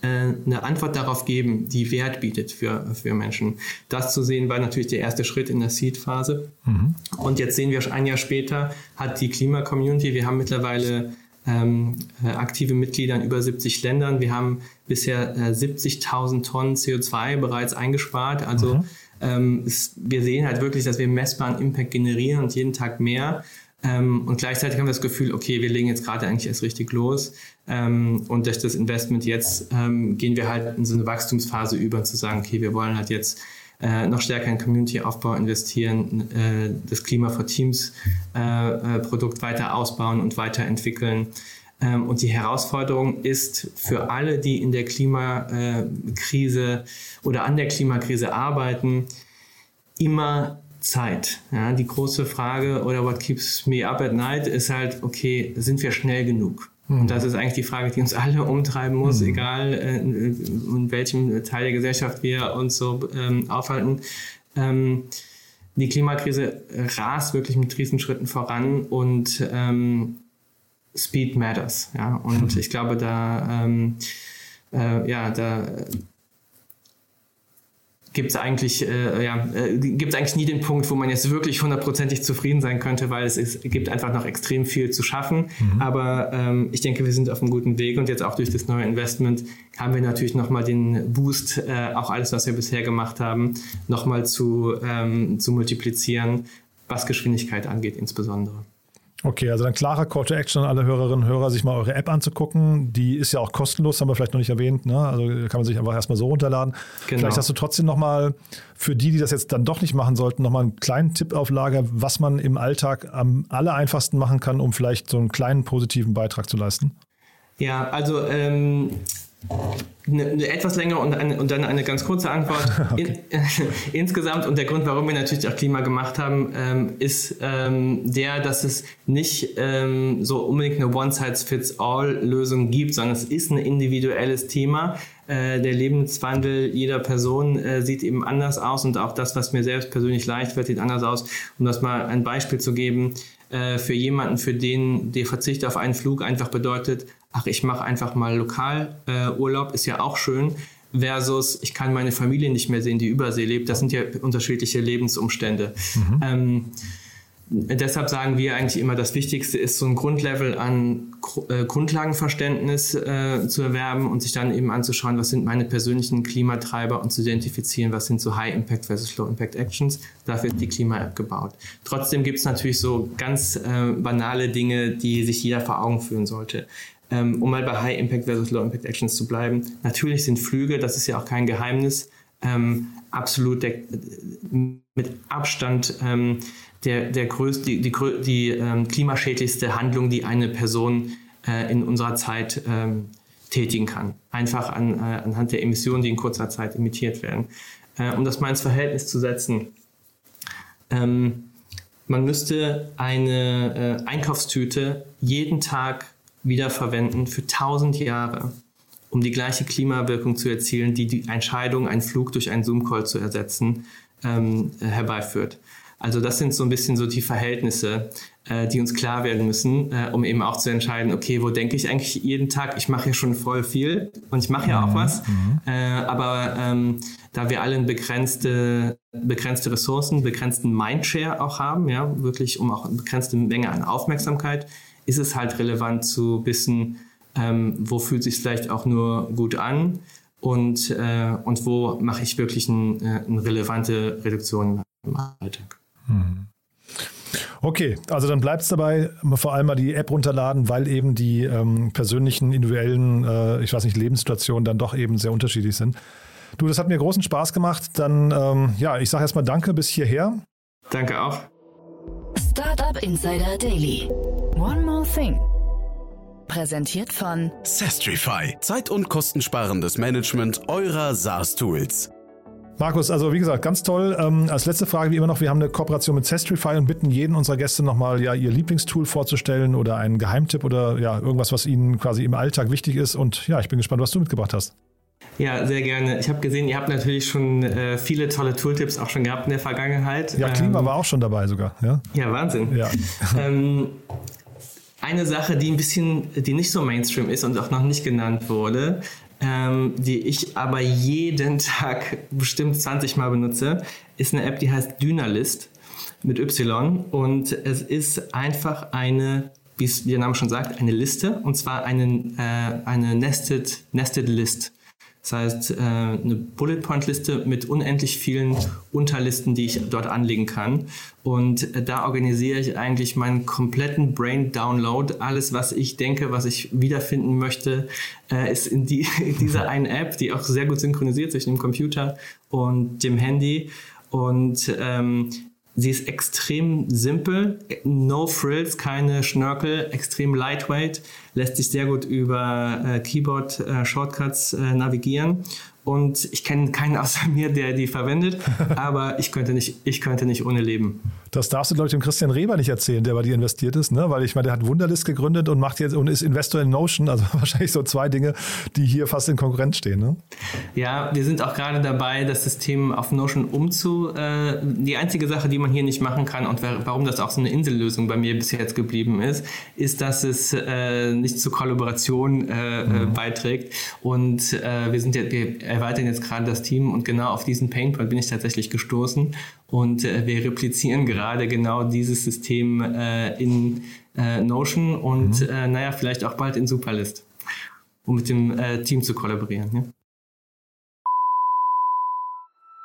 äh, eine Antwort darauf geben, die Wert bietet für, für Menschen. Das zu sehen war natürlich der erste Schritt in der Seed-Phase. Mhm. Und jetzt sehen wir, ein Jahr später hat die Klima-Community, wir haben mittlerweile ähm, äh, aktive Mitglieder in über 70 Ländern. Wir haben bisher äh, 70.000 Tonnen CO2 bereits eingespart. Also mhm. ähm, es, wir sehen halt wirklich, dass wir messbaren Impact generieren und jeden Tag mehr. Ähm, und gleichzeitig haben wir das Gefühl, okay, wir legen jetzt gerade eigentlich erst richtig los. Ähm, und durch das Investment jetzt ähm, gehen wir halt in so eine Wachstumsphase über, zu sagen, okay, wir wollen halt jetzt äh, noch stärker in Community-Aufbau investieren, äh, das Klima for Teams äh, äh weiter ausbauen und weiterentwickeln. Ähm, und die Herausforderung ist für alle, die in der Klimakrise oder an der Klimakrise arbeiten, immer Zeit. Ja, die große Frage oder what keeps me up at night ist halt, okay, sind wir schnell genug? Mhm. Und das ist eigentlich die Frage, die uns alle umtreiben muss, mhm. egal äh, in welchem Teil der Gesellschaft wir uns so ähm, aufhalten. Ähm, die Klimakrise rast wirklich mit Riesenschritten voran und ähm, Speed matters. Ja? Und mhm. ich glaube, da, ähm, äh, ja, da gibt es eigentlich, äh, ja, äh, gibt's eigentlich nie den Punkt, wo man jetzt wirklich hundertprozentig zufrieden sein könnte, weil es, ist, gibt einfach noch extrem viel zu schaffen. Mhm. Aber ähm, ich denke, wir sind auf einem guten Weg und jetzt auch durch das neue Investment haben wir natürlich nochmal den Boost, äh, auch alles, was wir bisher gemacht haben, nochmal zu, ähm, zu multiplizieren, was Geschwindigkeit angeht insbesondere. Okay, also ein klarer Call to Action an alle Hörerinnen und Hörer, sich mal eure App anzugucken. Die ist ja auch kostenlos, haben wir vielleicht noch nicht erwähnt. Ne? Also kann man sich einfach erstmal so runterladen. Genau. Vielleicht hast du trotzdem nochmal für die, die das jetzt dann doch nicht machen sollten, nochmal einen kleinen Tipp auf Lager, was man im Alltag am aller einfachsten machen kann, um vielleicht so einen kleinen positiven Beitrag zu leisten. Ja, also ähm, eine, eine, etwas längere und, eine, und, dann eine ganz kurze Antwort. okay. In, äh, insgesamt und der Grund, warum wir natürlich auch Klima gemacht haben, ähm, ist ähm, der, dass es nicht ähm, so unbedingt eine One-Size-Fits-All-Lösung gibt, sondern es ist ein individuelles Thema. Äh, der Lebenswandel jeder Person äh, sieht eben anders aus und auch das, was mir selbst persönlich leicht wird, sieht anders aus. Um das mal ein Beispiel zu geben, äh, für jemanden, für den der Verzicht auf einen Flug einfach bedeutet, ach, ich mache einfach mal Lokalurlaub, äh, ist ja auch schön, versus ich kann meine Familie nicht mehr sehen, die Übersee lebt. Das sind ja unterschiedliche Lebensumstände. Mhm. Ähm, deshalb sagen wir eigentlich immer, das Wichtigste ist so ein Grundlevel an äh, Grundlagenverständnis äh, zu erwerben und sich dann eben anzuschauen, was sind meine persönlichen Klimatreiber und zu identifizieren, was sind so High Impact versus Low Impact Actions. Dafür ist die Klima-App gebaut. Trotzdem gibt es natürlich so ganz äh, banale Dinge, die sich jeder vor Augen führen sollte. Ähm, um mal bei High Impact versus Low Impact Actions zu bleiben. Natürlich sind Flüge, das ist ja auch kein Geheimnis, ähm, absolut der, mit Abstand ähm, der, der größte, die, die, die ähm, klimaschädlichste Handlung, die eine Person äh, in unserer Zeit ähm, tätigen kann. Einfach an, äh, anhand der Emissionen, die in kurzer Zeit emittiert werden. Äh, um das mal ins Verhältnis zu setzen. Ähm, man müsste eine äh, Einkaufstüte jeden Tag wiederverwenden für 1000 Jahre, um die gleiche Klimawirkung zu erzielen, die die Entscheidung, einen Flug durch einen Zoom-Call zu ersetzen, ähm, herbeiführt. Also das sind so ein bisschen so die Verhältnisse, äh, die uns klar werden müssen, äh, um eben auch zu entscheiden, okay, wo denke ich eigentlich jeden Tag? Ich mache ja schon voll viel und ich mache ja auch mhm. was, mhm. äh, aber ähm, da wir alle begrenzte, begrenzte Ressourcen, begrenzten Mindshare auch haben, ja, wirklich um auch eine begrenzte Menge an Aufmerksamkeit, ist es halt relevant zu wissen, ähm, wo fühlt sich vielleicht auch nur gut an und, äh, und wo mache ich wirklich ein, äh, eine relevante Reduktion im Alltag. Okay, also dann bleibt es dabei, vor allem mal die App runterladen, weil eben die ähm, persönlichen, individuellen, äh, ich weiß nicht, Lebenssituationen dann doch eben sehr unterschiedlich sind. Du, das hat mir großen Spaß gemacht. Dann, ähm, ja, ich sage erstmal Danke bis hierher. Danke auch. Startup Insider Daily. One more thing. Präsentiert von Sestrify. Zeit- und kostensparendes Management eurer SaaS-Tools. Markus, also wie gesagt, ganz toll. Ähm, als letzte Frage wie immer noch, wir haben eine Kooperation mit Sestrify und bitten jeden unserer Gäste nochmal ja, ihr Lieblingstool vorzustellen oder einen Geheimtipp oder ja, irgendwas, was ihnen quasi im Alltag wichtig ist. Und ja, ich bin gespannt, was du mitgebracht hast. Ja, sehr gerne. Ich habe gesehen, ihr habt natürlich schon äh, viele tolle Tooltips auch schon gehabt in der Vergangenheit. Ja, Klima ähm, war auch schon dabei sogar. Ja, ja Wahnsinn. Ja. ähm, eine Sache, die ein bisschen, die nicht so Mainstream ist und auch noch nicht genannt wurde, ähm, die ich aber jeden Tag bestimmt 20 Mal benutze, ist eine App, die heißt Dynalist mit Y und es ist einfach eine, wie es der Name schon sagt, eine Liste und zwar eine, äh, eine Nested, Nested List. Das heißt, äh, eine Bullet Point Liste mit unendlich vielen Unterlisten, die ich dort anlegen kann. Und äh, da organisiere ich eigentlich meinen kompletten Brain Download. Alles, was ich denke, was ich wiederfinden möchte, äh, ist in, die, in dieser einen App, die auch sehr gut synchronisiert zwischen dem Computer und dem Handy. Und ähm, Sie ist extrem simpel, no frills, keine Schnörkel, extrem lightweight, lässt sich sehr gut über äh, Keyboard-Shortcuts äh, äh, navigieren und ich kenne keinen außer mir, der die verwendet, aber ich könnte nicht, ich könnte nicht ohne leben. Das darfst du, glaube ich, dem Christian Reber nicht erzählen, der bei dir investiert ist, ne? Weil ich meine, der hat Wunderlist gegründet und macht jetzt und ist Investor in Notion, also wahrscheinlich so zwei Dinge, die hier fast in Konkurrenz stehen. Ne? Ja, wir sind auch gerade dabei, das System auf Notion umzu. Äh, die einzige Sache, die man hier nicht machen kann und warum das auch so eine Insellösung bei mir bis jetzt geblieben ist, ist, dass es äh, nicht zur Kollaboration äh, mhm. beiträgt. Und äh, wir sind ja, wir erweitern jetzt gerade das Team und genau auf diesen Painpoint bin ich tatsächlich gestoßen und äh, wir replizieren gerade genau dieses System äh, in äh, Notion und mhm. Äh, naja, vielleicht auch bald in Superlist, um mit dem äh, Team zu kollaborieren. Ja?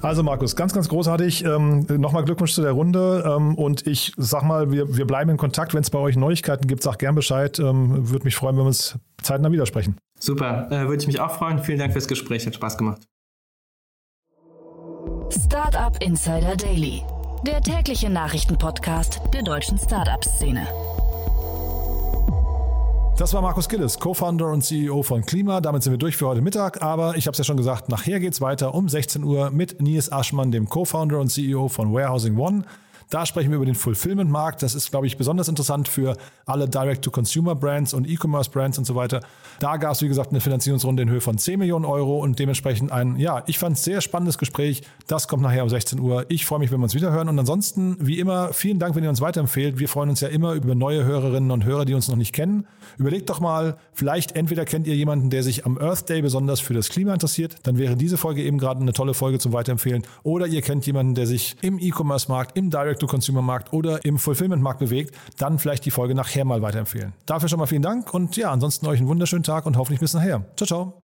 Also Markus, ganz, ganz großartig. Ähm, Nochmal Glückwunsch zu der Runde. Ähm, und ich sag mal, wir, wir bleiben in Kontakt. Wenn es bei euch Neuigkeiten gibt, sag gern Bescheid. Ähm, Würde mich freuen, wenn wir uns zeitnah widersprechen. Super, äh, würde ich mich auch freuen. Vielen Dank fürs Gespräch, hat Spaß gemacht. Startup Insider Daily, der tägliche Nachrichtenpodcast der deutschen Startup-Szene. Das war Markus Gillis, Co-Founder und CEO von Klima. Damit sind wir durch für heute Mittag. Aber ich habe es ja schon gesagt, nachher geht es weiter um 16 Uhr mit Nils Aschmann, dem Co-Founder und CEO von Warehousing One. Da sprechen wir über den Fulfillment-Markt. Das ist, glaube ich, besonders interessant für alle Direct-to-Consumer-Brands und E-Commerce-Brands und so weiter. Da gab es, wie gesagt, eine Finanzierungsrunde in Höhe von 10 Millionen Euro und dementsprechend ein, ja, ich fand es sehr spannendes Gespräch. Das kommt nachher um 16 Uhr. Ich freue mich, wenn wir uns wiederhören. Und ansonsten, wie immer, vielen Dank, wenn ihr uns weiterempfehlt. Wir freuen uns ja immer über neue Hörerinnen und Hörer, die uns noch nicht kennen. Überlegt doch mal, vielleicht entweder kennt ihr jemanden, der sich am Earth Day besonders für das Klima interessiert. Dann wäre diese Folge eben gerade eine tolle Folge zum Weiterempfehlen. Oder ihr kennt jemanden, der sich im E-Commerce-Markt, im Direct Direct-to-Consumer-Markt oder im Fulfillment-Markt bewegt, dann vielleicht die Folge nachher mal weiterempfehlen. Dafür schon mal vielen Dank und ja, ansonsten euch einen wunderschönen Tag und hoffentlich bis nachher. Ciao, ciao.